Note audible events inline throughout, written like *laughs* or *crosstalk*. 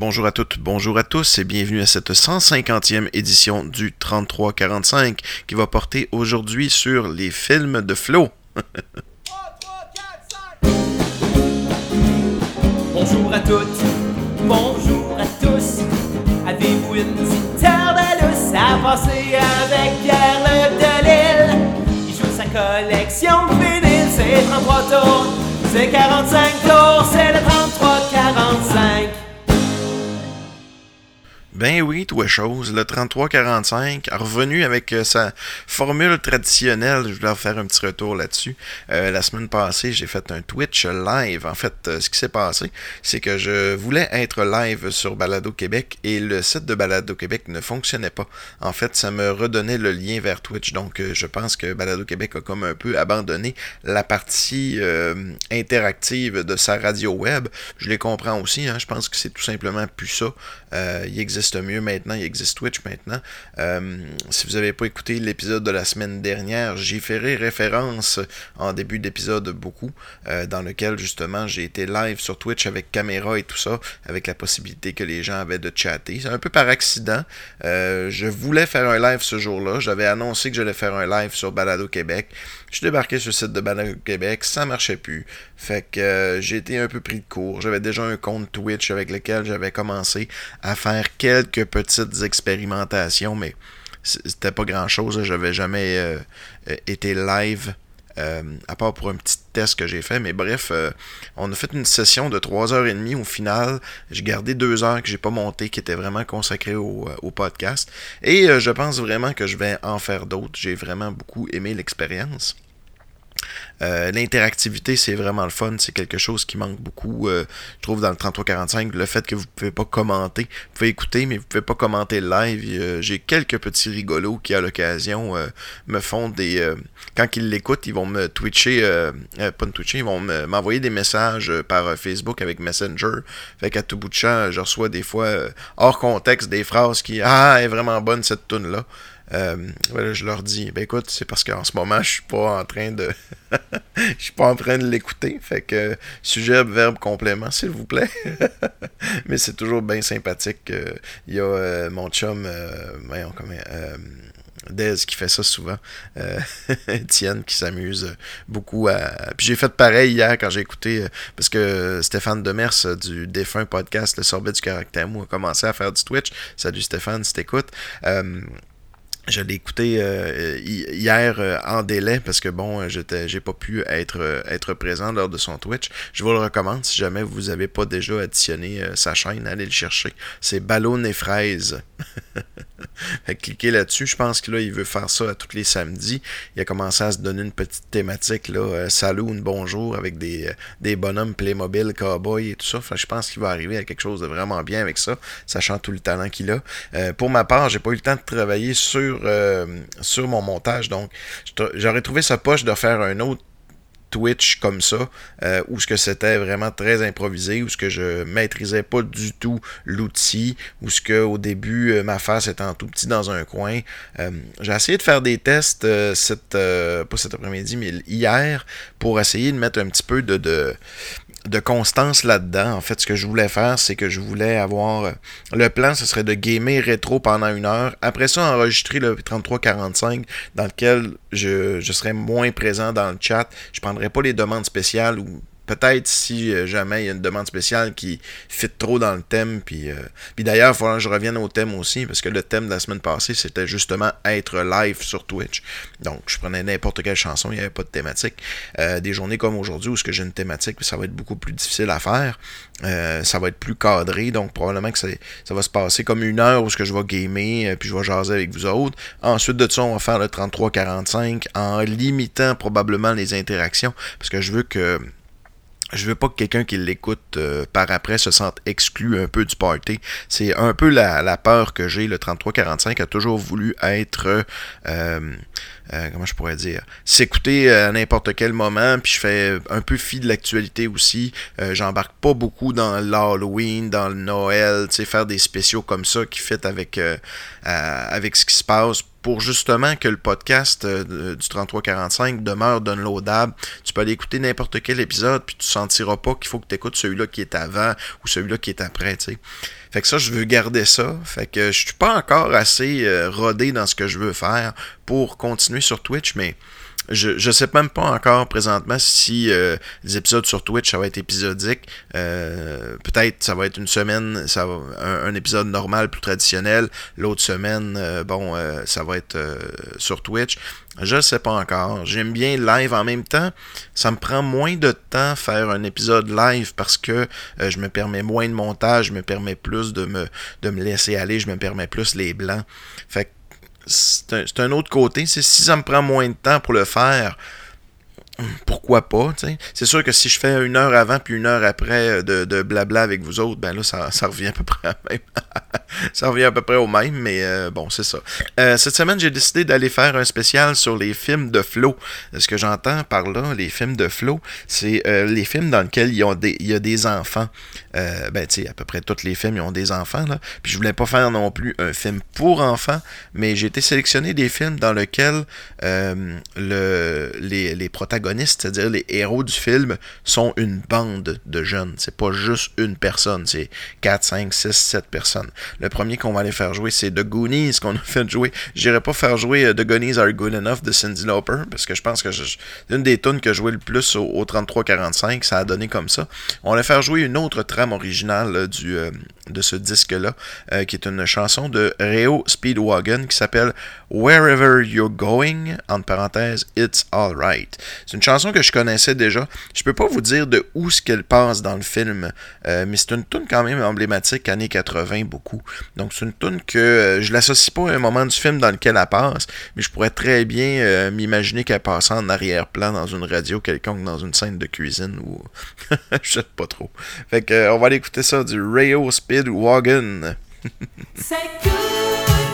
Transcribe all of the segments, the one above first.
Bonjour à toutes, bonjour à tous et bienvenue à cette 150e édition du 3345 qui va porter aujourd'hui sur les films de Flo. *laughs* Bonjour à toutes, bonjour à tous. Avez-vous une petite lousse à passer avec Pierre-Luc Delisle? Il joue sa collection de vinyles, c'est 33 tours, c'est 45 tours, c'est le 33-45. Ben oui, toi chose, le 3345 a revenu avec euh, sa formule traditionnelle. Je voulais faire un petit retour là-dessus. Euh, la semaine passée, j'ai fait un Twitch live. En fait, euh, ce qui s'est passé, c'est que je voulais être live sur Balado Québec et le site de Balado Québec ne fonctionnait pas. En fait, ça me redonnait le lien vers Twitch. Donc, je pense que Balado Québec a comme un peu abandonné la partie interactive de sa radio web. Je les comprends aussi. Hein. Je pense que c'est tout simplement plus ça. il existe mieux maintenant, il existe Twitch maintenant. Euh, si vous n'avez pas écouté l'épisode de la semaine dernière, j'y ferai référence en début d'épisode beaucoup, euh, dans lequel justement j'ai été live sur Twitch avec caméra et tout ça, avec la possibilité que les gens avaient de chatter. C'est un peu par accident. Euh, je voulais faire un live ce jour-là. J'avais annoncé que j'allais faire un live sur Balado Québec. Je suis débarqué sur le site de Balado Québec, ça marchait plus. Fait que j'ai été un peu pris de court. J'avais déjà un compte Twitch avec lequel j'avais commencé à faire quelques petites expérimentations, mais c'était pas grand chose. J'avais jamais euh, euh, été live. Euh, à part pour un petit test que j'ai fait. Mais bref, on a fait une session de 3h30 au final. J'ai gardé deux heures que j'ai pas monté, qui étaient vraiment consacrées au, au podcast. Et je pense vraiment que je vais en faire d'autres. J'ai vraiment beaucoup aimé l'expérience. Euh, l'interactivité, c'est vraiment le fun. C'est quelque chose qui manque beaucoup, euh, je trouve, dans le 3345. Le fait que vous ne pouvez pas commenter. Vous pouvez écouter, mais vous ne pouvez pas commenter le live. J'ai quelques petits rigolos qui, à l'occasion, euh, me font des... quand ils l'écoutent, ils vont me twitcher... pas me twitcher, ils vont m'envoyer des messages par Facebook avec Messenger. Fait qu'à tout bout de champ, je reçois des fois, hors contexte, des phrases qui... Ah, elle est vraiment bonne cette tune là euh, je leur dis, ben écoute, c'est parce qu'en ce moment, je suis pas en train de. *laughs* Je suis pas en train de l'écouter. Fait que sujet, verbe, complément, s'il vous plaît. *laughs* Mais c'est toujours bien sympathique. Il y a euh, mon chum, euh, voyons, comment, Dez qui fait ça souvent. *laughs* Étienne qui s'amuse beaucoup à. Puis j'ai fait pareil hier quand j'ai écouté, parce que Stéphane Demers du défunt podcast Le Sorbet du Caractère a commencé à faire du Twitch. Salut Stéphane, si t'écoutes. Je l'ai écouté euh, hier euh, en délai parce que bon, j'étais, j'ai pas pu être, euh, être présent lors de son Twitch. Je vous le recommande si jamais vous n'avez pas déjà additionné sa chaîne, allez le chercher. C'est Ballon et Fraises. *laughs* cliquez là-dessus. Je pense que là, il veut faire ça tous les samedis. Il a commencé à se donner une petite thématique, là, saloon, bonjour, avec des, des bonhommes Playmobil, cowboy et tout ça. Enfin, je pense qu'il va arriver à quelque chose de vraiment bien avec ça, sachant tout le talent qu'il a. pour ma part, j'ai pas eu le temps de travailler sur euh, sur, mon montage. Donc, j'aurais trouvé ça poche de faire un autre Twitch comme ça, euh, où ce que c'était vraiment très improvisé, où ce que je maîtrisais pas du tout l'outil, où ce que au début euh, ma face était en tout petit dans un coin. j'ai essayé de faire des tests cette, pas cet après-midi, mais hier, pour essayer de mettre un petit peu de, de constance là-dedans. En fait, ce que je voulais faire, c'est que je voulais avoir. Euh, le plan, ce serait de gamer rétro pendant une heure. Après ça, enregistrer le 3345 dans lequel je, je serais moins présent dans le chat. Je prendrais pas les demandes spéciales ou peut-être si euh, jamais il y a une demande spéciale qui fit trop dans le thème. Puis, euh, puis d'ailleurs, il faudra que je revienne au thème aussi, parce que le thème de la semaine passée, c'était justement être live sur Twitch. Donc, je prenais n'importe quelle chanson, il n'y avait pas de thématique. Euh, des journées comme aujourd'hui où ce que j'ai une thématique, ça va être beaucoup plus difficile à faire. ça va être plus cadré, donc probablement que ça, ça va se passer comme une heure où ce que je vais gamer, puis je vais jaser avec vous autres. Ensuite de ça, on va faire le 33-45 en limitant probablement les interactions, parce que je veux que je veux pas que quelqu'un qui l'écoute euh, par après se sente exclu un peu du party. C'est un peu la, peur que j'ai. Le 3345 a toujours voulu être, euh, euh, comment je pourrais dire, s'écouter à n'importe quel moment. Puis je fais un peu fi de l'actualité aussi. J'embarque pas beaucoup dans l'Halloween, dans le Noël, tu sais, faire des spéciaux comme ça qui fait avec, avec ce qui se passe pour justement que le podcast euh, du 3345 demeure downloadable. Tu peux aller écouter n'importe quel épisode, puis tu sentiras pas qu'il faut que tu écoutes celui-là qui est avant ou celui-là qui est après. Fait que ça, je veux garder ça. Fait que je suis pas encore assez euh, rodé dans ce que je veux faire pour continuer sur Twitch, mais je ne sais même pas encore présentement si euh, les épisodes sur Twitch, ça va être épisodique. Euh, peut-être ça va être une semaine, ça va, un, épisode normal, plus traditionnel. L'autre semaine, euh, bon, ça va être sur Twitch. Je ne sais pas encore. J'aime bien live en même temps. Ça me prend moins de temps faire un épisode live parce que je me permets moins de montage, je me permets plus de me, de me laisser aller, je me permets plus les blancs. Fait que c'est un, autre côté. Si ça me prend moins de temps pour le faire, pourquoi pas, C'est sûr que si je fais une heure avant puis une heure après de, de blabla avec vous autres, ben là, ça, ça revient à peu près à même. *laughs* ça revient à peu près au même, mais euh, bon, c'est ça. Euh, cette semaine, j'ai décidé d'aller faire un spécial sur les films de flow. Ce que j'entends par là, les films de flow, c'est euh, les films dans lesquels il y a des enfants. Ben, tu à peu près tous les films, ils ont des enfants, là. Puis je voulais pas faire non plus un film pour enfants, mais j'ai été sélectionné des films dans lesquels le, les, les protagonistes, c'est-à-dire les héros du film, sont une bande de jeunes. C'est pas juste une personne, c'est 4, 5, 6, 7 personnes. Le premier qu'on va aller faire jouer, c'est The Goonies qu'on a fait jouer. J'irai pas faire jouer euh, The Goonies Are Good Enough de Cindy Lauper, parce que je pense que c'est une des tunes que je jouais le plus au, 33-45. Ça a donné comme ça. On va faire jouer une autre euh, du, euh, de ce disque-là, qui est une chanson de Reo Speedwagon qui s'appelle Wherever You're Going, entre parenthèses, It's Alright. C'est une chanson que je connaissais déjà. Je peux pas vous dire de où ce qu'elle passe dans le film, mais c'est une tune quand même emblématique, années 80, beaucoup. Donc c'est une tune que euh, je l'associe pas à un moment du film dans lequel elle passe, mais je pourrais très bien euh, m'imaginer qu'elle passe en arrière-plan dans une radio quelconque, dans une scène de cuisine ou *laughs* je sais pas trop. Fait que euh, on va aller écouter ça du Rayo Speedwagon. *laughs*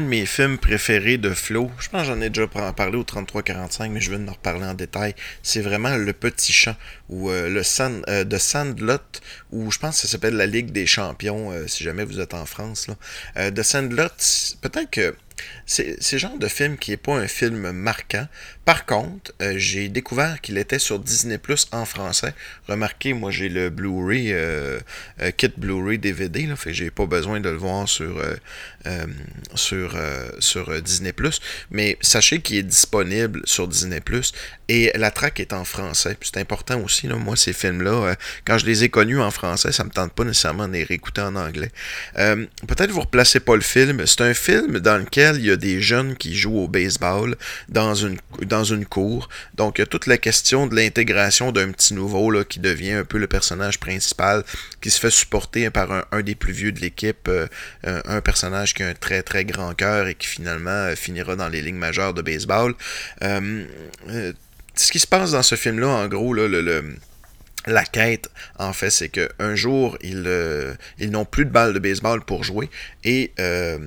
de mes films préférés de Flo, je pense que j'en ai déjà parlé au 33-45, mais je vais en reparler en détail. C'est vraiment Le Petit Champ, ou euh, le Sand, euh, de Sandlot, ou je pense que ça s'appelle La Ligue des Champions, euh, si jamais vous êtes en France. Là. de Sandlot, peut-être que c'est le genre de film qui n'est pas un film marquant. Par contre, euh, j'ai découvert qu'il était sur Disney Plus en français. Remarquez, moi j'ai le Blu-ray, euh, euh, kit Blu-ray DVD, là, fait j'ai pas besoin de le voir sur, Disney Plus. Mais sachez qu'il est disponible sur Disney Plus et la track est en français. C'est important aussi, là, moi ces films-là, quand je les ai connus en français, ça me tente pas nécessairement de les réécouter en anglais. Peut-être vous replacez pas le film. C'est un film dans lequel il y a des jeunes qui jouent au baseball dans une, cour. Donc, il y a toute la question de l'intégration d'un petit nouveau qui devient un peu le personnage principal, qui se fait supporter par un, des plus vieux de l'équipe, euh, un, personnage qui a un très très grand cœur et qui finalement euh, finira dans les lignes majeures de baseball. Euh, ce qui se passe dans ce film-là, en gros, là, le la quête, en fait, c'est qu'un jour, ils, euh, ils n'ont plus de balles de baseball pour jouer. Et euh,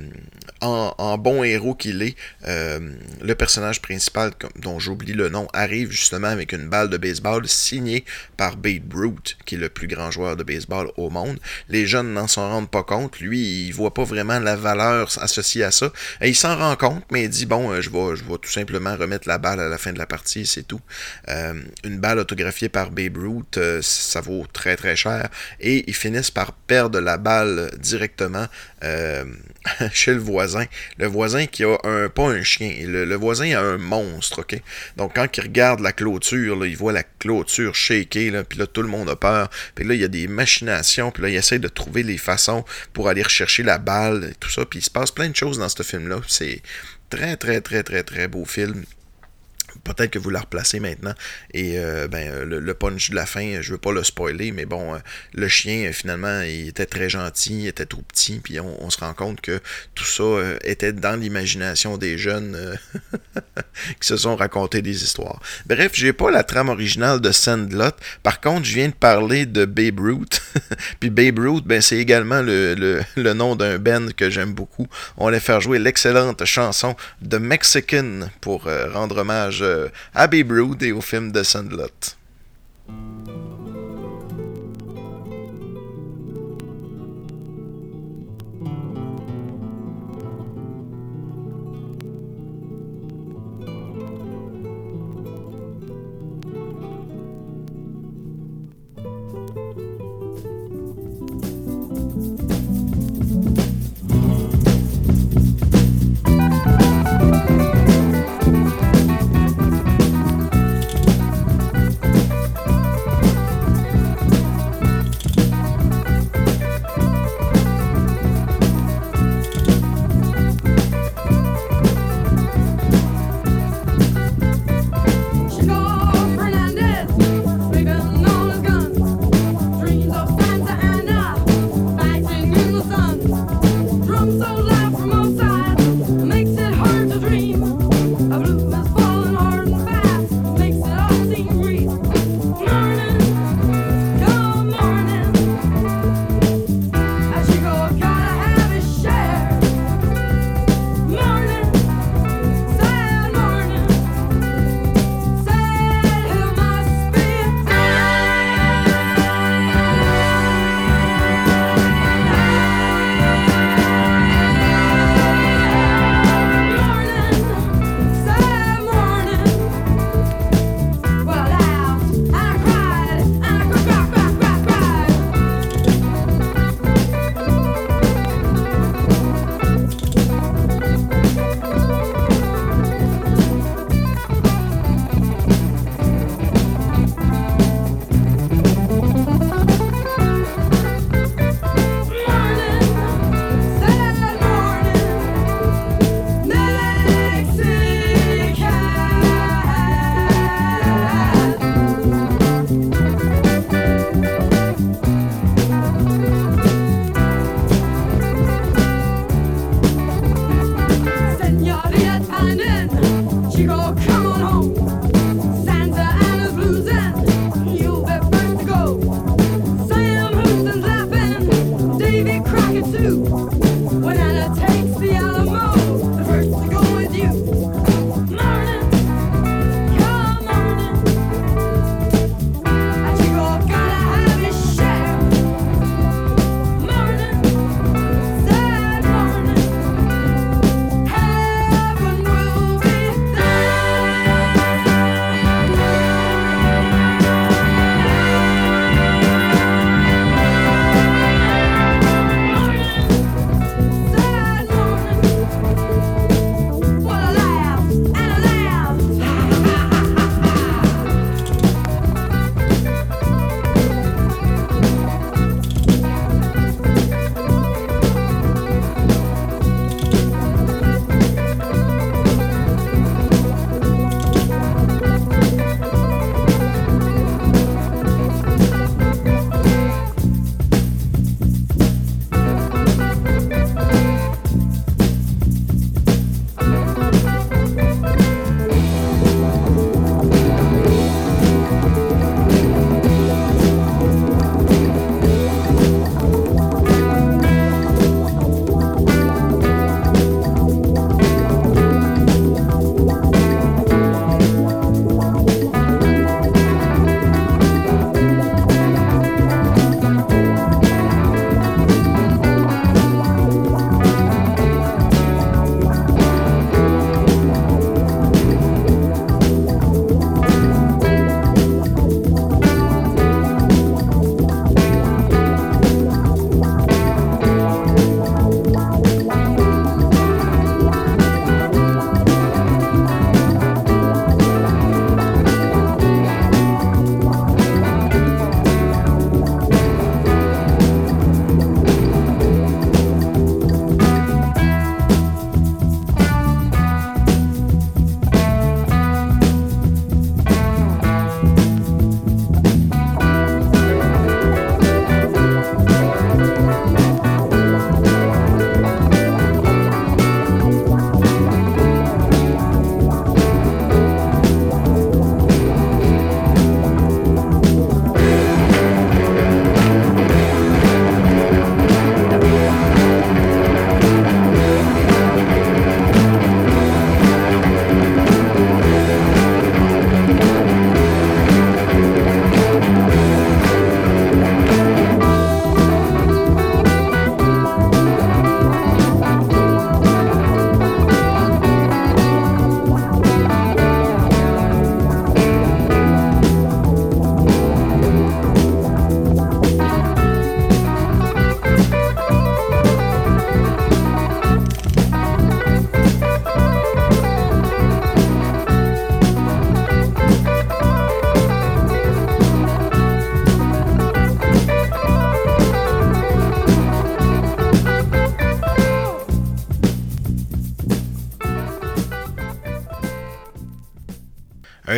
en, bon héros qu'il est, euh, le personnage principal, dont j'oublie le nom, arrive justement avec une balle de baseball signée par Babe Ruth, qui est le plus grand joueur de baseball au monde. Les jeunes n'en s'en rendent pas compte. Lui, il voit pas vraiment la valeur associée à ça. Et il s'en rend compte, mais il dit, bon, je vais, je vais tout simplement remettre la balle à la fin de la partie, c'est tout. une balle autographiée par Babe Ruth ça vaut très très cher. Et ils finissent par perdre la balle directement euh, *laughs* chez le voisin. Le voisin qui a un, pas un chien, le, voisin a un monstre, ok? Donc quand il regarde la clôture, il voit la clôture shaker, là, puis là tout le monde a peur. Puis là il y a des machinations, puis là il essaie de trouver les façons pour aller rechercher la balle et tout ça. Puis il se passe plein de choses dans ce film-là. C'est très très très très très beau film. Peut-être que vous la replacez maintenant. Et euh, ben, le, punch de la fin, je veux pas le spoiler, mais bon, euh, le chien, finalement, il était très gentil, il était tout petit, puis on, se rend compte que tout ça euh, était dans l'imagination des jeunes *laughs* qui se sont racontés des histoires. Bref, j'ai pas la trame originale de Sandlot. Par contre, je viens de parler de Babe Ruth. *laughs* puis Babe Ruth, ben, c'est également le, le, nom d'un band que j'aime beaucoup. On allait faire jouer l'excellente chanson The Mexican pour rendre hommage euh, à Babe et au film de Sandlot.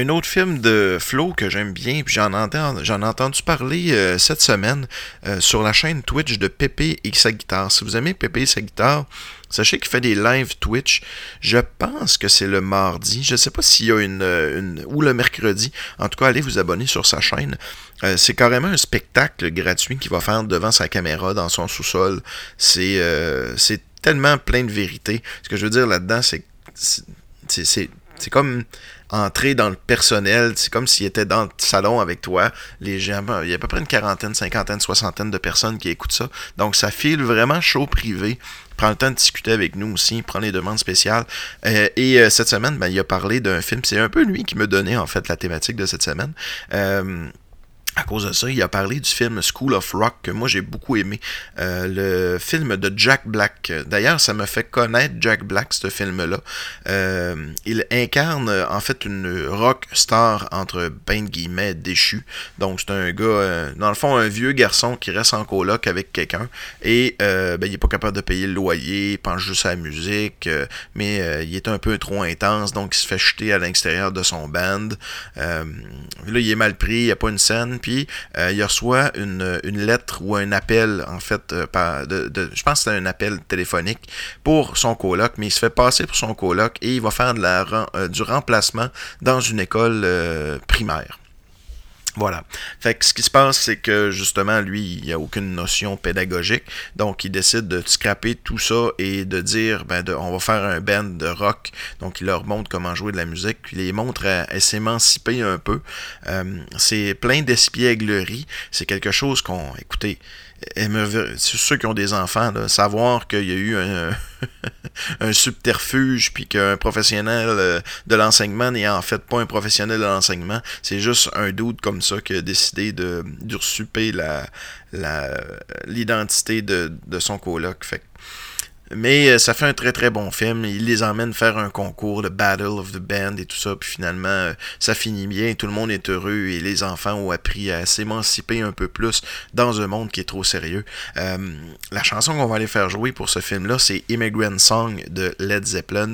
Un autre film de Flo que j'aime bien, puis j'en ai entendu parler cette semaine sur la chaîne Twitch de Pépé et sa guitare. Si vous aimez Pépé et sa guitare, Sachez qu'il fait des lives Twitch. Je pense que c'est le mardi. Je ne sais pas s'il y a une, ou le mercredi. En tout cas, allez vous abonner sur sa chaîne. Euh, c'est carrément un spectacle gratuit qu'il va faire devant sa caméra dans son sous-sol. C'est euh, tellement plein de vérité. Ce que je veux dire là-dedans, c'est c'est comme entrer dans le personnel. C'est comme s'il était dans le salon avec toi. Les gens, il y a à peu près une quarantaine, cinquantaine, soixantaine de personnes qui écoutent ça. Donc ça file vraiment chaud privé prend le temps de discuter avec nous aussi, prend les demandes spéciales. Euh, et euh, cette semaine, ben, il a parlé d'un film. C'est un peu lui qui me donnait en fait la thématique de cette semaine. Euh, à cause de ça, il a parlé du film School of Rock que moi j'ai beaucoup aimé. Euh, le film de Jack Black. D'ailleurs, ça me fait connaître Jack Black, ce film-là. Euh, il incarne en fait une rock star entre ben guillemets déchu. Donc c'est un gars, euh, dans le fond, un vieux garçon qui reste en coloc avec quelqu'un et ben, il est pas capable de payer le loyer, il pense juste à la musique, mais il est un peu trop intense, donc il se fait jeter à l'extérieur de son band. là, il est mal pris, il n'y a pas une scène puis euh, il reçoit une, lettre ou un appel, en fait, euh, de, je pense que c'est un appel téléphonique pour son coloc, mais il se fait passer pour son coloc et il va faire de euh, du remplacement dans une école primaire. Voilà. Fait que ce qui se passe, c'est que justement, lui, il a aucune notion pédagogique. Donc, il décide de scraper tout ça et de dire, ben, on va faire un band de rock. Donc, il leur montre comment jouer de la musique. Puis, il les montre à, s'émanciper un peu. Euh, c'est plein d'espièglerie. C'est quelque chose qu'on, écoutez, ceux qui ont des enfants, savoir qu'il y a eu *laughs* un, subterfuge, puis qu'un professionnel euh, de l'enseignement n'est en fait pas un professionnel de l'enseignement, c'est juste un doute comme ça qui a décidé de d'usurper la l'identité de, de son coloc. Mais euh, ça fait un très très bon film. Il les emmène faire un concours, le Battle of the Band et tout ça. Puis finalement, euh, ça finit bien. Tout le monde est heureux et les enfants ont appris à s'émanciper un peu plus dans un monde qui est trop sérieux. Euh, la chanson qu'on va aller faire jouer pour ce film-là, c'est Immigrant Song de Led Zeppelin.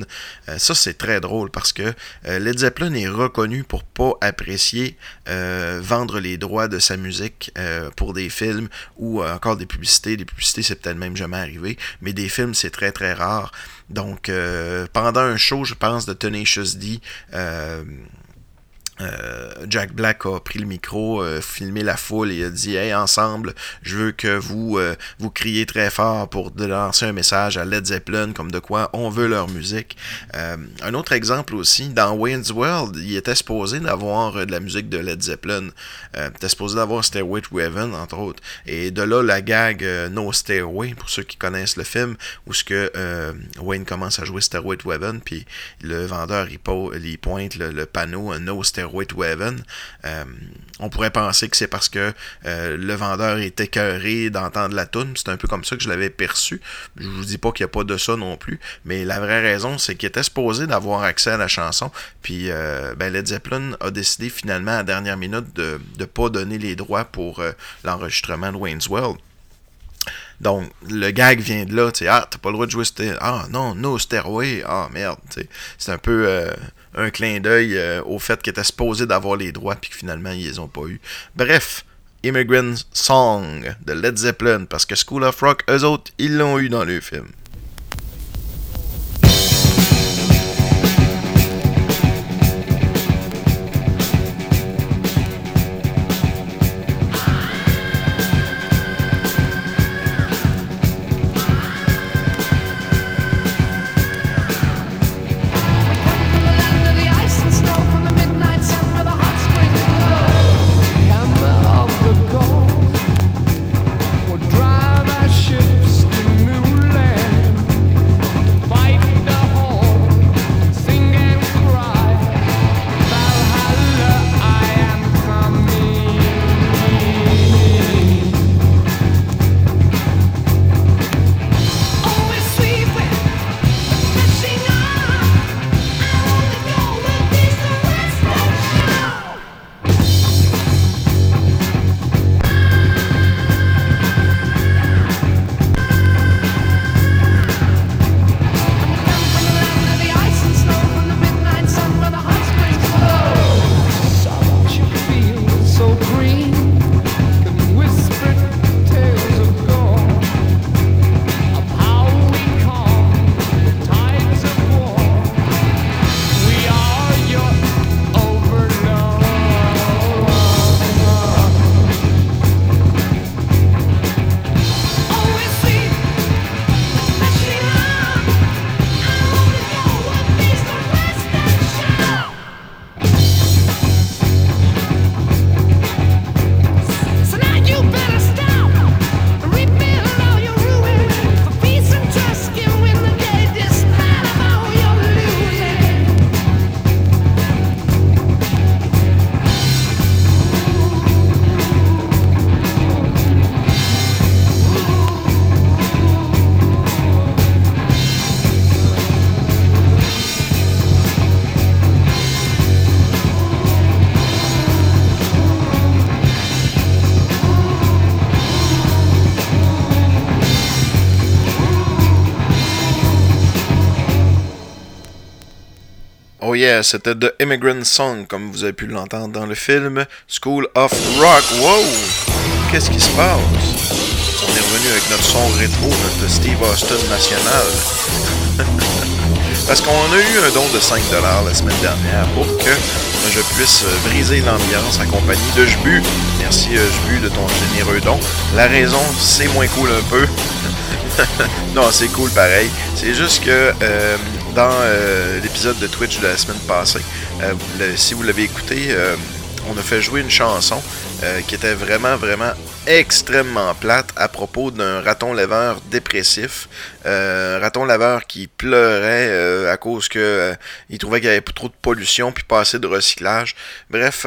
ça, c'est très drôle parce que Led Zeppelin est reconnu pour pas apprécier vendre les droits de sa musique pour des films ou encore des publicités. Des publicités, c'est peut-être même jamais arrivé, mais des films, c'est très très rare. Donc euh, pendant un show, je pense, de Tenacious D, euh, euh, Jack Black a pris le micro, euh, filmé la foule et a dit Hey, ensemble, je veux que vous euh, vous criez très fort pour lancer un message à Led Zeppelin, comme de quoi on veut leur musique. un autre exemple aussi, dans Wayne's World, il était supposé d'avoir de la musique de Led Zeppelin. il était supposé d'avoir Stairway to entre autres. Et de là, la gag No Stairway, pour ceux qui connaissent le film, où ce que Wayne commence à jouer Stairway to puis le vendeur il, pointe le, le panneau No Stairway Euh, on pourrait penser que c'est parce que euh, le vendeur est écœuré d'entendre la tune. C'est un peu comme ça que je l'avais perçu. Je vous dis pas qu'il n'y a pas de ça non plus, mais la vraie raison, c'est qu'il était supposé d'avoir accès à la chanson. Puis euh, ben, Led Zeppelin a décidé finalement à la dernière minute de ne pas donner les droits pour l'enregistrement de Wayne's World. Donc, le gag vient de là, tu sais, ah, t'as pas le droit de jouer, ah non, no Stairway, ah merde, c'est un peu un clin d'œil euh, au fait qu'ils étaient supposés d'avoir les droits, puis que finalement, ils les ont pas eu. Bref, Immigrant Song de Led Zeppelin, parce que School of Rock, eux autres, ils l'ont eu dans le film. Yeah, c'était The Immigrant Song, comme vous avez pu l'entendre dans le film School of Rock. Wow! Qu'est-ce qui se passe? On est revenu avec notre son rétro, notre Steve Austin national. *laughs* Parce qu'on a eu un don de 5$ la semaine dernière pour que je puisse briser l'ambiance en compagnie de Jbu. Merci Jbu de ton généreux don. La raison, c'est moins cool un peu. *laughs* non, c'est cool pareil. C'est juste que euh, dans euh, l'épisode de Twitch de la semaine passée, euh, si vous l'avez écouté, on a fait jouer une chanson qui était vraiment, vraiment extrêmement plate à propos d'un raton laveur dépressif. Euh, raton laveur qui pleurait euh, à cause que euh, il trouvait qu'il y avait trop de pollution puis pas assez de recyclage. Bref,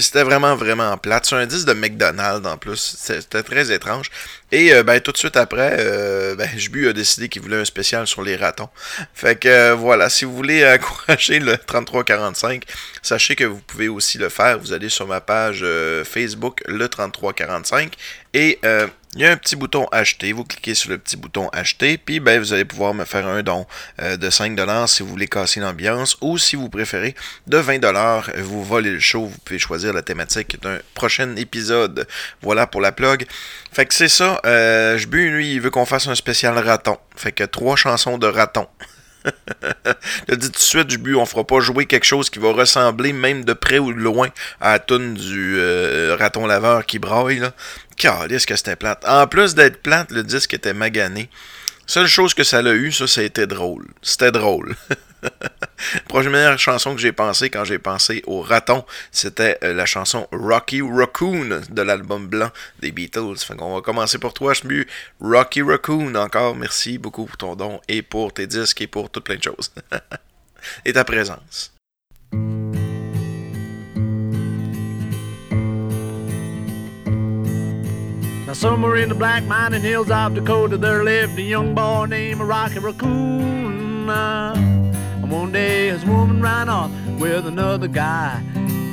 c'était vraiment vraiment plate. C'est un disque de McDonald's en plus. C'était très étrange. Et ben tout de suite après, ben Jbu a décidé qu'il voulait un spécial sur les ratons. Fait que voilà, si vous voulez *laughs* encourager le 3345, sachez que vous pouvez aussi le faire. Vous allez sur ma page Facebook le 3345 et il y a un petit bouton acheter. Vous cliquez sur le petit bouton acheter, puis ben, vous allez pouvoir me faire un don euh, de 5$ si vous voulez casser l'ambiance, ou si vous préférez de 20$, vous volez le show, vous pouvez choisir la thématique d'un prochain épisode. Voilà pour la plug. Fait que c'est ça. Euh, Jbu, lui, il veut qu'on fasse un spécial raton. Fait que trois chansons de raton. *laughs* Je dis tout de suite, Jbu, on fera pas jouer quelque chose qui va ressembler, même de près ou de loin, à la toune du euh, raton laveur qui braille. Calisse que c'était plate. En plus d'être plate, le disque était magané. Seule chose que ça a eu, ça, ça a été drôle. C'était drôle. *laughs* *laughs* Première chanson que j'ai pensé quand j'ai pensé au raton, c'était euh, la chanson Rocky Raccoon de l'album blanc des Beatles. Fait qu'on va commencer pour toi, Chemu. Rocky Raccoon, encore merci beaucoup pour ton don et pour tes disques et pour toutes plein de choses. *laughs* et ta présence. Now, somewhere in the black mining hills of Dakota, there lived a young boy named Rocky Raccoon. One day his woman ran off with another guy,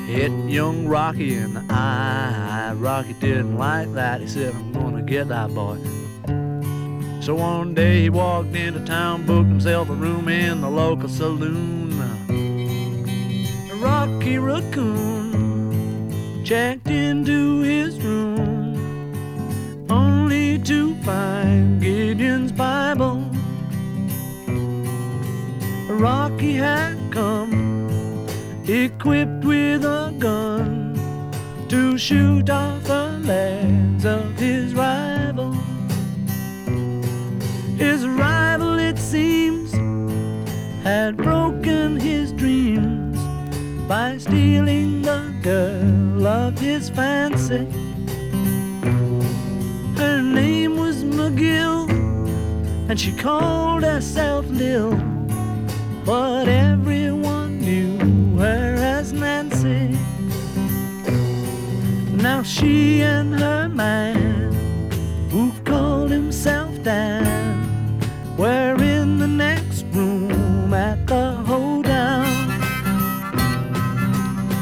hit young Rocky in the eye. Rocky didn't like that. He said, I'm gonna get that boy. So one day he walked into town, booked himself a room in the local saloon. Rocky Raccoon checked into his room only to find Gideon's Bible. Rocky had come equipped with a gun to shoot off the legs of his rival. His rival, it seems, had broken his dreams by stealing the girl of his fancy. Her name was McGill, and she called herself Lil. But everyone knew her as Nancy. Now she and her man, who called himself Dan, were in the next room at the hoedown.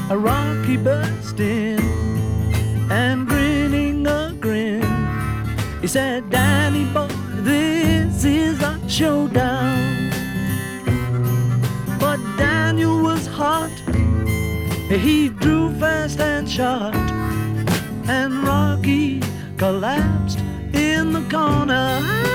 A rocky burst in and grinning a grin. He said, Danny boy, this is a showdown. Daniel was hot. He drew fast and shot. And Rocky collapsed in the corner.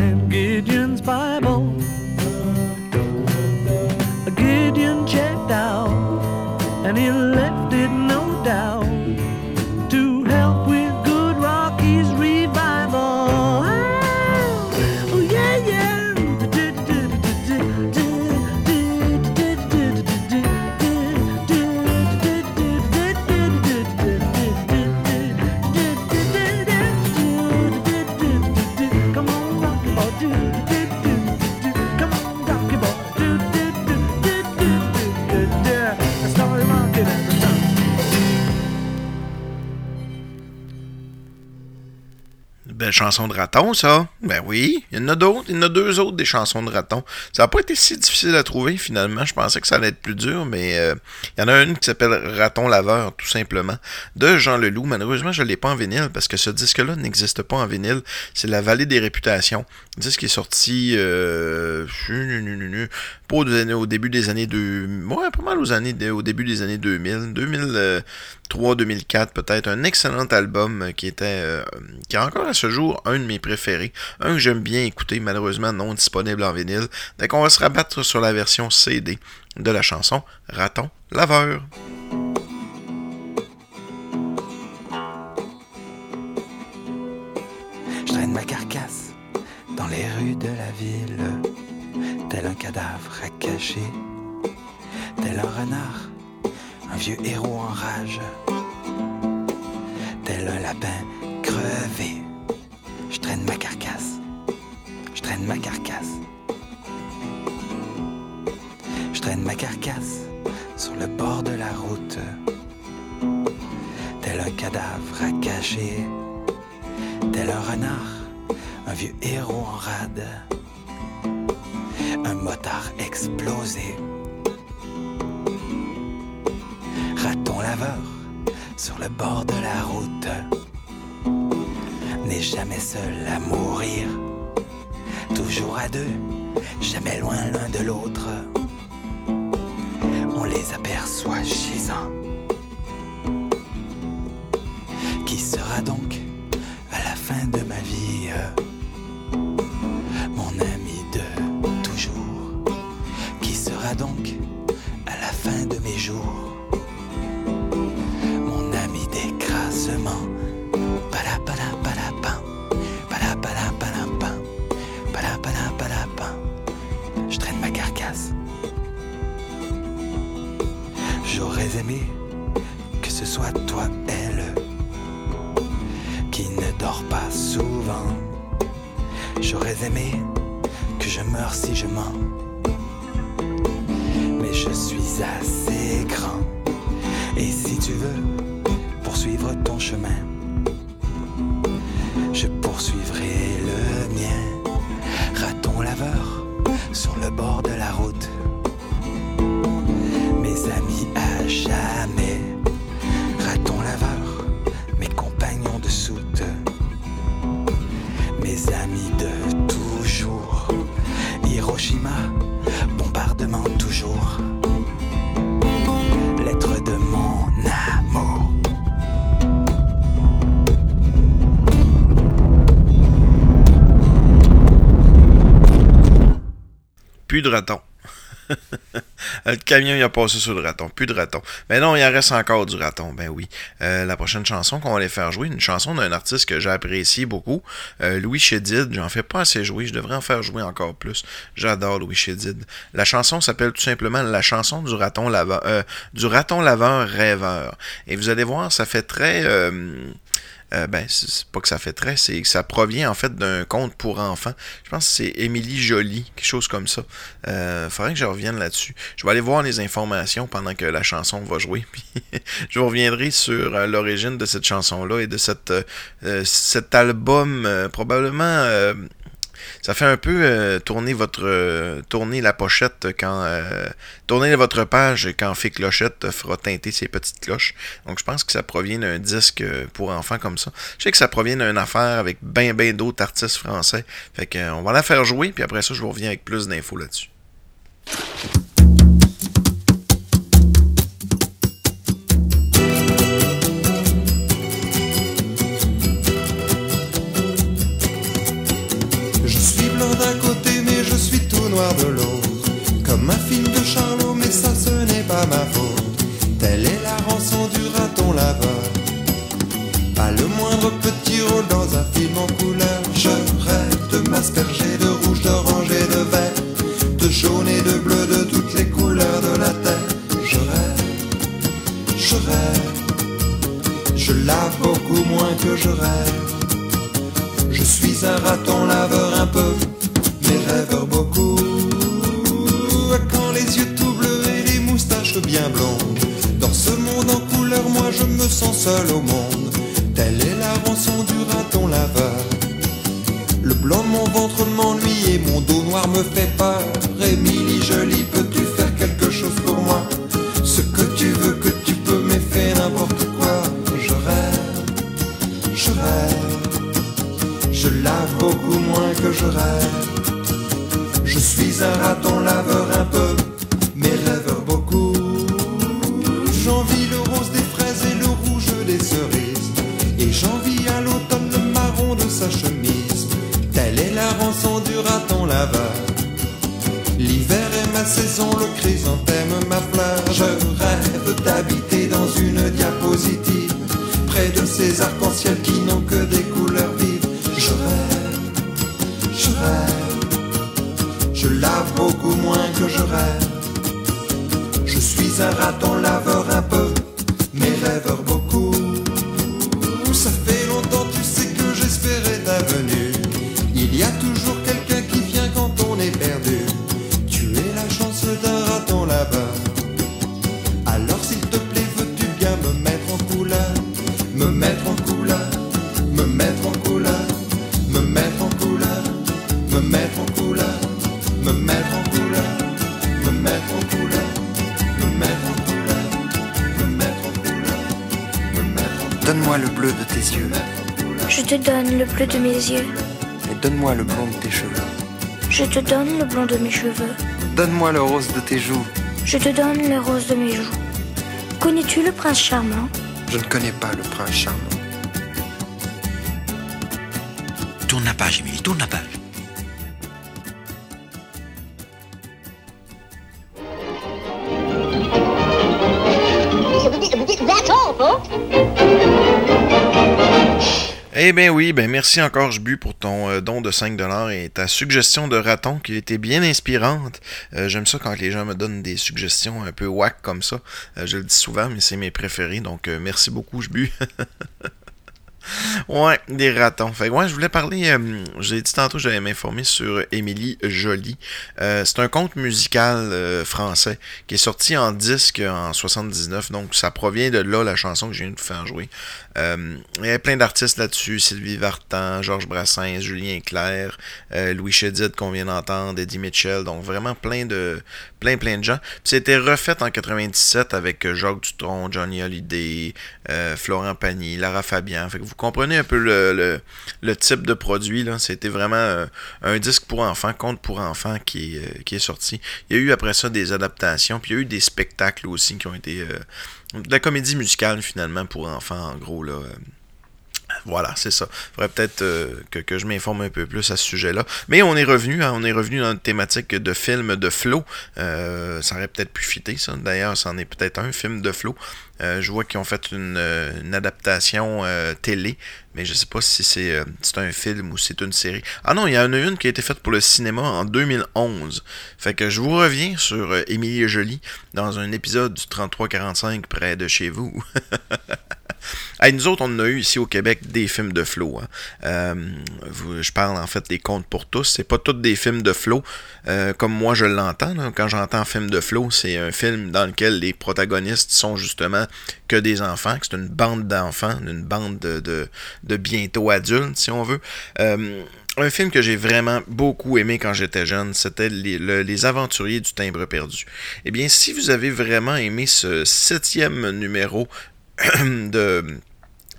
down. Belle chanson de raton, ça? Ben oui, il y en a d'autres. Il y en a deux autres des chansons de raton. Ça n'a pas été si difficile à trouver, finalement. Je pensais que ça allait être plus dur, mais euh, il y en a une qui s'appelle Raton Laveur, tout simplement, de Jean Leloup. Malheureusement, je ne l'ai pas en vinyle parce que ce disque-là n'existe pas en vinyle. C'est La Vallée des Réputations. Disque qui est sorti euh, au début des années 2000. Ouais, pas mal aux années, au début des années 2000. 2003, 2004 peut-être. Un excellent album qui était, euh, qui est encore à ce jour un de mes préférés. Un que j'aime bien écouter, malheureusement non disponible en vinyle. Donc on va se rabattre sur la version CD de la chanson Raton Laveur. Je traîne ma carcasse dans les rues de la ville tel un cadavre à cacher, tel un renard, un vieux héros en rage, tel un lapin crevé. Je traîne ma carcasse, je traîne ma carcasse. Je traîne ma carcasse sur le bord de la route, tel un cadavre à cacher, tel un renard, un vieux héros en rade un motard explosé. Sur le bord de la route n'est jamais seul à mourir. Toujours à deux, jamais loin l'un de l'autre. On les aperçoit gisant. Qui sera donc raton. *laughs* le camion, il a passé sur le raton. Plus de raton. Mais non, il en reste encore du raton. Ben oui. Euh, la prochaine chanson qu'on va aller faire jouer, une chanson d'un artiste que j'apprécie beaucoup, euh, Louis Chédid. J'en fais pas assez jouer. Je devrais en faire jouer encore plus. J'adore Louis Chédid. La chanson s'appelle tout simplement La chanson du raton laveur, euh, du raton laveur rêveur. Et vous allez voir, ça fait très euh, ben, c'est pas que ça fait très, c'est que ça provient en fait d'un conte pour enfants. Je pense que c'est Émilie Jolie, quelque chose comme ça. Euh, faudrait que je revienne là-dessus. Je vais aller voir les informations pendant que la chanson va jouer. *laughs* Je reviendrai sur euh, l'origine de cette chanson-là et de cette, euh, cet album probablement ça fait un peu euh, tourner votre euh, tourner la pochette quand euh, tourner votre page quand fait clochette fera teinter ses petites cloches. Donc je pense que ça provient d'un disque pour enfants comme ça. Je sais que ça provient d'une affaire avec ben ben d'autres artistes français. Fait qu'on va la faire jouer puis après ça je vous reviens avec plus d'infos là-dessus. De l'autre. Comme un film de Charlot, mais ça ce n'est pas ma faute. Bleu de mes yeux. et donne-moi le blond de tes cheveux. Je te donne le blond de mes cheveux. Donne-moi le rose de tes joues. Je te donne le rose de mes joues. Connais-tu le prince charmant? Je ne connais pas le prince charmant. Tourne la page, Émilie, tourne la page. Eh bien oui, ben merci encore Jbu pour ton euh, don de 5$ et ta suggestion de raton qui a été bien inspirante. Euh, J'aime ça quand les gens me donnent des suggestions un peu whack comme ça. Euh, je le dis souvent, mais c'est mes préférés, donc merci beaucoup Jbu. *laughs* Ouais, des ratons. Fait ouais, je voulais parler, j'ai dit tantôt, j'allais m'informer sur Émilie Jolie. C'est un conte musical français qui est sorti en disque en 79, donc ça provient de là la chanson que je viens de faire jouer. Euh, il y a plein d'artistes là-dessus, Sylvie Vartan, Georges Brassens, Julien Clerc, euh, Louis Chédid qu'on vient d'entendre, Eddie Mitchell, donc vraiment plein de plein plein de gens. Puis c'était refait en 97 avec euh, Jacques Dutronc, Johnny Hallyday, euh, Florent Pagny, Lara Fabian. Fait que vous comprenez un peu le, le, le type de produit. là. C'était vraiment un disque pour enfants, conte pour enfants qui qui est sorti. Il y a eu après ça des adaptations, puis il y a eu des spectacles aussi qui ont été... de la comédie musicale finalement pour enfants en gros là. euh, voilà, c'est ça. Faudrait peut-être euh, que, je m'informe un peu plus à ce sujet-là. Mais on est revenu, hein, on est revenu dans notre thématique de film de flow. Euh, ça aurait peut-être pu fitter, ça. D'ailleurs, c'en est peut-être un film de flow. Je vois qu'ils ont fait une, une adaptation télé, mais je sais pas si c'est euh, un film ou c'est une série. Ah non, il y en a une qui a été faite pour le cinéma en 2011. Fait que je vous reviens sur euh, Émilie Jolie dans un épisode du 3345 près de chez vous. *laughs* Hey, nous autres, on a eu ici au Québec des films de flow. hein. Euh, je parle en fait des contes pour tous. C'est pas tous des films de flow euh, comme moi je l'entends. Quand j'entends film de flow, c'est un film dans lequel les protagonistes sont justement que des enfants, que c'est une bande d'enfants, une bande de, de, bientôt adultes, si on veut. Euh, un film que j'ai vraiment beaucoup aimé quand j'étais jeune, c'était les, le- les Aventuriers du Timbre perdu. Eh bien, si vous avez vraiment aimé ce septième numéro *clears throat* de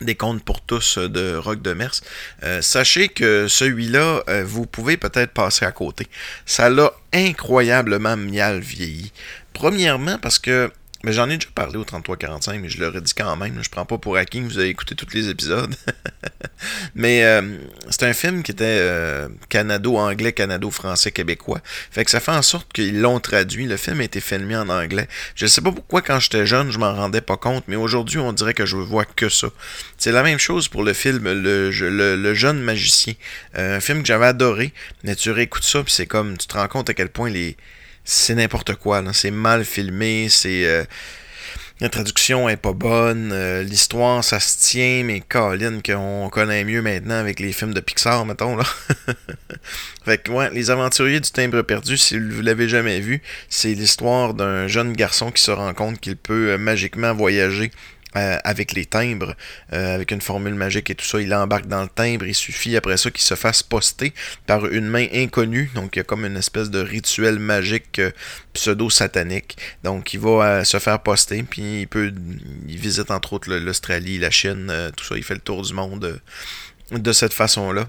des contes pour tous euh, de Rock de Mers. Euh, sachez que celui-là, euh, vous pouvez peut-être passer à côté. Ça l'a incroyablement mial vieilli. Premièrement, parce que mais j'en ai déjà parlé au 3345, mais je l'aurais dit quand même. Je prends pas pour hacking, vous avez écouté tous les épisodes. *laughs* mais euh, c'est un film qui était euh, canado-anglais, canado-français, québécois. Fait que ça fait en sorte qu'ils l'ont traduit. Le film a été filmé en anglais. Je sais pas pourquoi quand j'étais jeune, je m'en rendais pas compte, mais aujourd'hui, on dirait que je vois que ça. C'est la même chose pour le film Le, le, le jeune magicien. Euh, un film que j'avais adoré, mais tu réécoutes ça, puis c'est comme, tu te rends compte à quel point les c'est n'importe quoi. C'est mal filmé, c'est... euh, la traduction est pas bonne, euh, l'histoire ça se tient, mais Colin qu'on connaît mieux maintenant avec les films de Pixar, mettons là. *laughs* fait que ouais, Les Aventuriers du Timbre perdu, si vous l'avez jamais vu, c'est l'histoire d'un jeune garçon qui se rend compte qu'il peut euh, magiquement voyager euh, avec les timbres, euh, avec une formule magique et tout ça. Il embarque dans le timbre. Il suffit après ça qu'il se fasse poster par une main inconnue. Donc il y a comme une espèce de rituel magique euh, pseudo-satanique. Donc il va se faire poster. Puis il peut. Il visite entre autres l'Australie, la Chine, tout ça. Il fait le tour du monde de cette façon-là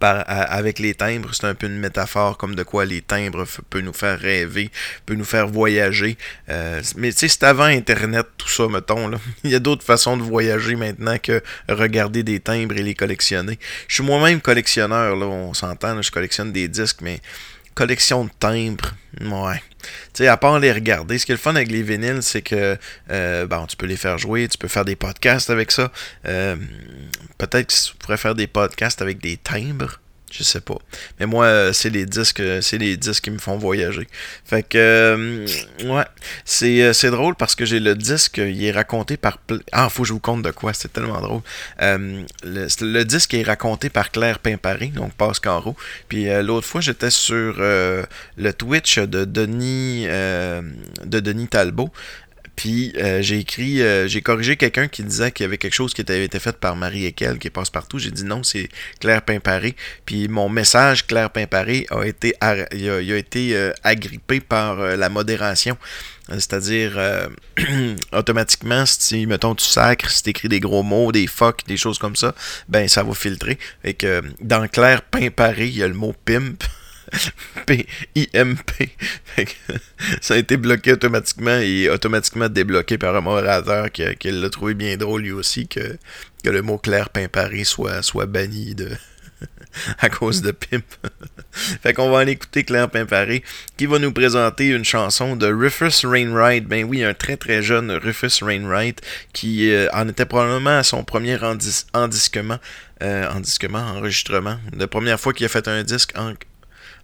avec les timbres, c'est un peu une métaphore comme de quoi les timbres peuvent nous faire rêver, peuvent nous faire voyager. Euh, mais tu sais, c'est avant Internet, tout ça, mettons. *laughs* Il y a d'autres façons de voyager maintenant que regarder des timbres et les collectionner. Je suis moi-même collectionneur, là, on s'entend, je collectionne des disques, mais collection de timbres, ouais. Tu sais, à part les regarder, ce qui est le fun avec les vinyles, c'est que euh, bon, tu peux les faire jouer, tu peux faire des podcasts avec ça. Euh, peut-être que tu pourrais faire des podcasts avec des timbres. Je sais pas. Mais moi, euh, c'est les disques, euh, c'est les disques qui me font voyager. Fait que, euh, ouais, c'est, drôle parce que j'ai le disque, il est raconté par. Ah, faut que je vous compte de quoi, c'est tellement drôle. le, disque est raconté par Claire Pimparé, donc Passe Caro. Puis l'autre fois, j'étais sur le Twitch de Denis, de Denis Talbot. Puis euh, j'ai écrit, euh, j'ai corrigé quelqu'un qui disait qu'il y avait quelque chose qui avait été fait par Marie Ekel qui passe partout. J'ai dit non, c'est Claire Pimparé. Puis mon message Claire Pimparé a été, il a, été euh, agrippé par la modération. C'est-à-dire, *clears throat* automatiquement, si, mettons, tu sacres, si tu des gros mots, des fuck, des choses comme ça, ben ça va filtrer. Et que dans Claire Pimparé, il y a le mot pimp. *laughs* P-I-M-P. ça a été bloqué automatiquement et automatiquement débloqué par un modérateur qui, qui l'a trouvé bien drôle lui aussi que, que le mot clair Pimparé soit, soit banni de. *laughs* à cause de Pimp. *laughs* fait qu'on va aller écouter Claire Pimparé qui va nous présenter une chanson de Rufus Rainwright. Ben oui, un très très jeune Rufus Rainwright qui euh, en était probablement à son premier endisquement, euh, endisquement, enregistrement. La première fois qu'il a fait un disque en,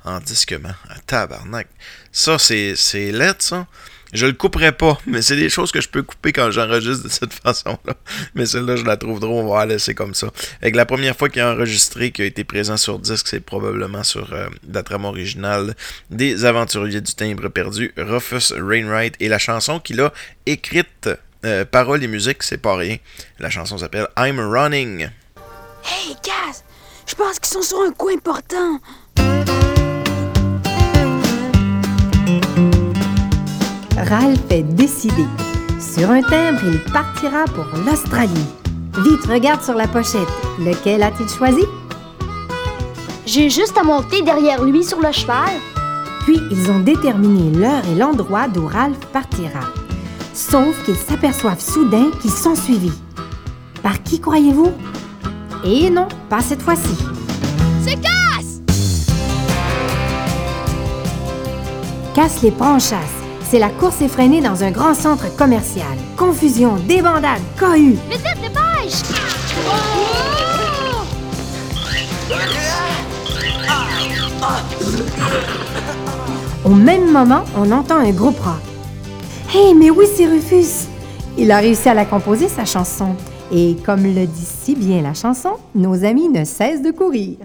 en disquement. À tabarnak. Ça, c'est, lettre, ça. Je le couperai pas, *laughs* mais c'est des choses que je peux couper quand j'enregistre de cette *laughs* façon-là. Mais celle-là, je la trouve drôle, on va la laisser comme ça. Avec la première fois qu'il a enregistré, qui a été présent sur disque, c'est probablement sur euh, la trame originale des Aventuriers du Timbre Perdu, Rufus Rainwright, et la chanson qu'il a écrite, euh, paroles et musique, c'est pas rien. La chanson s'appelle I'm Running. Hey, Gaz, je pense qu'ils sont sur un coup important. Ralph est décidé. Sur un timbre, il partira pour l'Australie. Vite, regarde sur la pochette. Lequel a-t-il choisi? J'ai juste à monter derrière lui sur le cheval. Puis, ils ont déterminé l'heure et l'endroit d'où Ralph partira. Sauf qu'ils s'aperçoivent soudain qu'ils sont suivis. Par qui croyez-vous? Et non, pas cette fois-ci. C'est Casse! Casse les prend en chasse c'est la course effrénée dans un grand centre commercial. Confusion, débandade, cohue. Vite, vite, dépêche! Au même moment, on entend un groupe rock. Hé, hey, mais oui, c'est Rufus! Il a réussi à la composer, sa chanson. Et comme le dit si bien la chanson, nos amis ne cessent de courir.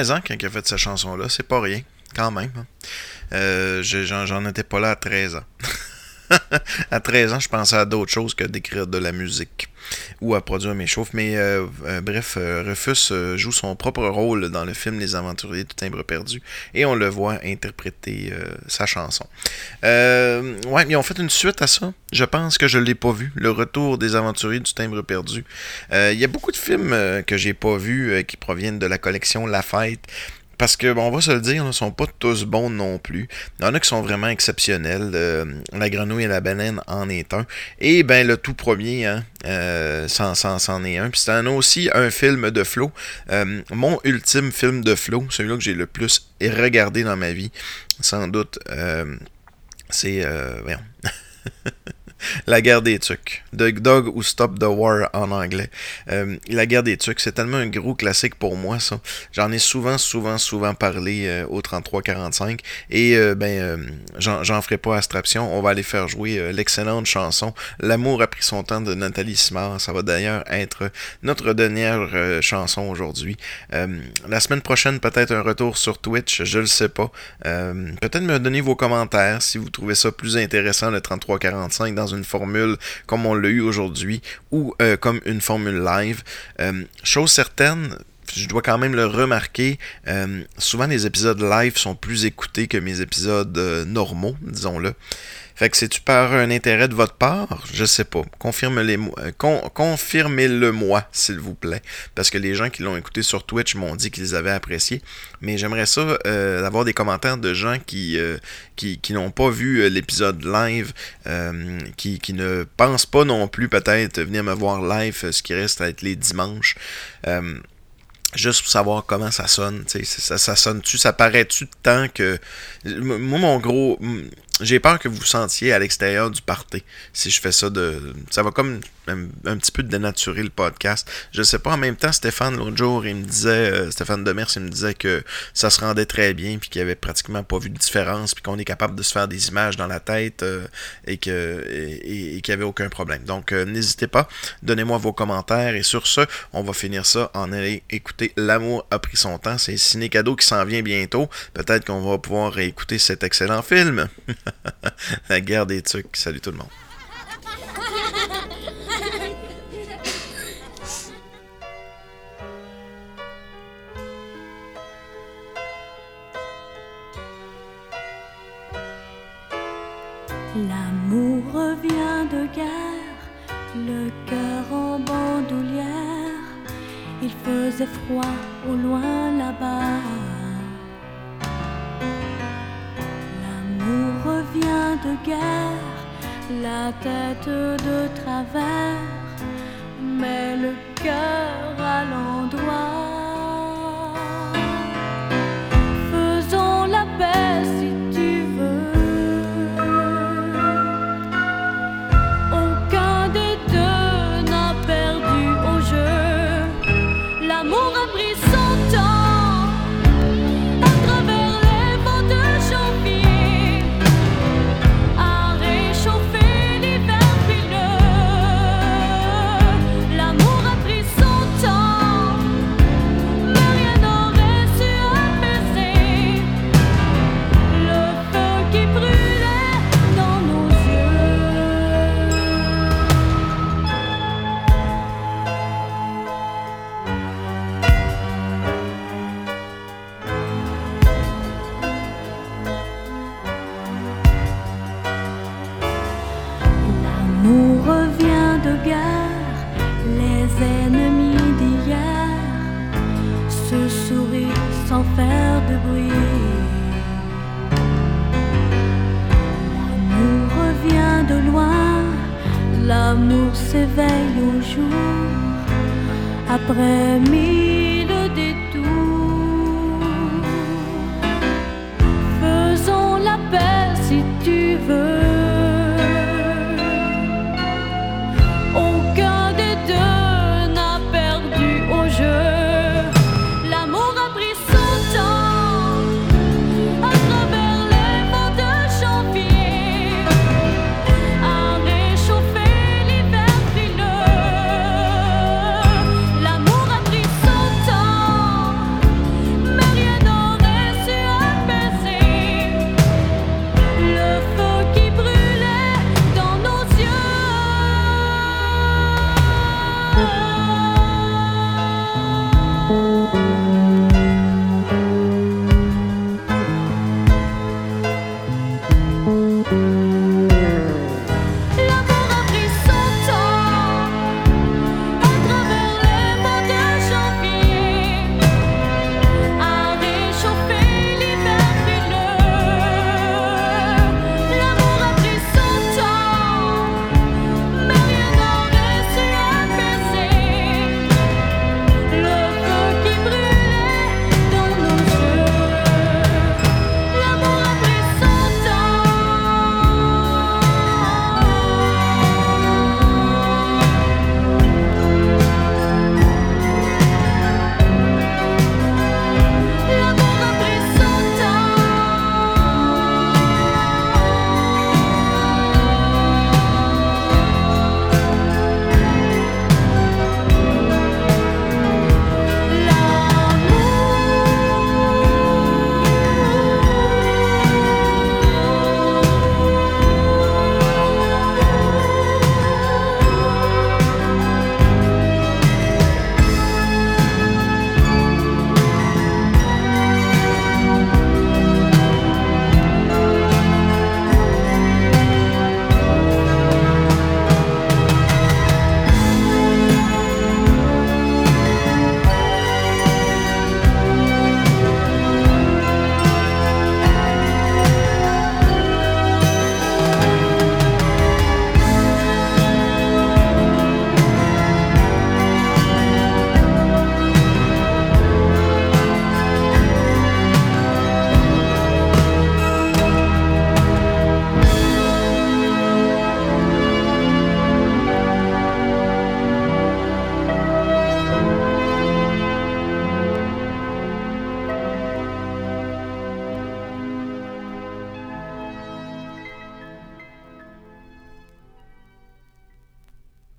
13 ans quand il a fait cette chanson-là, c'est pas rien, quand même. hein. Euh, j'en étais pas là à 13 ans. *laughs* *laughs* à 13 ans, je pensais à d'autres choses que d'écrire de la musique ou à produire mes chauffes. Mais euh, euh, bref, euh, Rufus joue son propre rôle dans le film Les Aventuriers du Timbre Perdu et on le voit interpréter sa chanson. Ouais, ils ont fait une suite à ça. Je pense que je l'ai pas vu. Le retour des Aventuriers du Timbre Perdu. Il y a beaucoup de films que j'ai pas vus qui proviennent de la collection La Fête. Parce que, bon, on va se le dire, ils ne sont pas tous bons non plus. Il y en a qui sont vraiment exceptionnels. Euh, la grenouille et la baleine en est un. Et ben le tout premier, hein, euh, c'en, est un. Puis c'est aussi un film de flow. Euh, mon ultime film de flow, celui-là que j'ai le plus regardé dans ma vie, sans doute, euh, c'est... Voyons. *laughs* La guerre des tucs. The Dog ou Stop the War en anglais. Euh, la guerre des tucs, c'est tellement un gros classique pour moi, ça. J'en ai souvent, souvent, souvent parlé euh, au 33-45. Et euh, ben, j'en, ferai pas abstraction. On va aller faire jouer l'excellente chanson L'amour a pris son temps de Nathalie Simard. Ça va d'ailleurs être notre dernière chanson aujourd'hui. La semaine prochaine, peut-être un retour sur Twitch, je le sais pas. Peut-être me donner vos commentaires si vous trouvez ça plus intéressant le 33-45 dans une formule comme on l'a eu aujourd'hui ou euh, comme une formule live. Euh, chose certaine, je dois quand même le remarquer, euh, souvent les épisodes live sont plus écoutés que mes épisodes normaux, disons-le. Fait que c'est-tu par un intérêt de votre part? Je sais pas. Euh, con, confirmez-le moi, s'il vous plaît. Parce que les gens qui l'ont écouté sur Twitch m'ont dit qu'ils avaient apprécié. Mais j'aimerais ça, euh, avoir des commentaires de gens qui, euh, qui, qui n'ont pas vu euh, l'épisode live, qui, qui ne pensent pas non plus peut-être venir me voir live, ce qui reste à être les dimanches. Juste pour savoir comment ça sonne, sais, ça, ça sonne-tu, ça paraît-tu de temps que... Moi, mon gros... J'ai peur que vous sentiez à l'extérieur du party si je fais ça de... Ça va comme un, petit peu dénaturer le podcast. Je sais pas, en même temps, Stéphane, l'autre jour, il me disait... euh, Stéphane Demers, il me disait que ça se rendait très bien, puis qu'il avait pratiquement pas vu de différence, puis qu'on est capable de se faire des images dans la tête, euh, et qu'il n'y avait aucun problème. Donc, euh, n'hésitez pas, donnez-moi vos commentaires, et sur ce, on va finir ça en allant écouter L'amour a pris son temps. C'est Ciné Cadeau qui s'en vient bientôt. Peut-être qu'on va pouvoir réécouter cet excellent film. *laughs* La guerre des tucs. Salut tout le monde. L'amour revient de guerre, le cœur en bandoulière. Il faisait froid au loin là-bas. L'amour revient de guerre, la tête de travers, mais le cœur à l'endroit. Après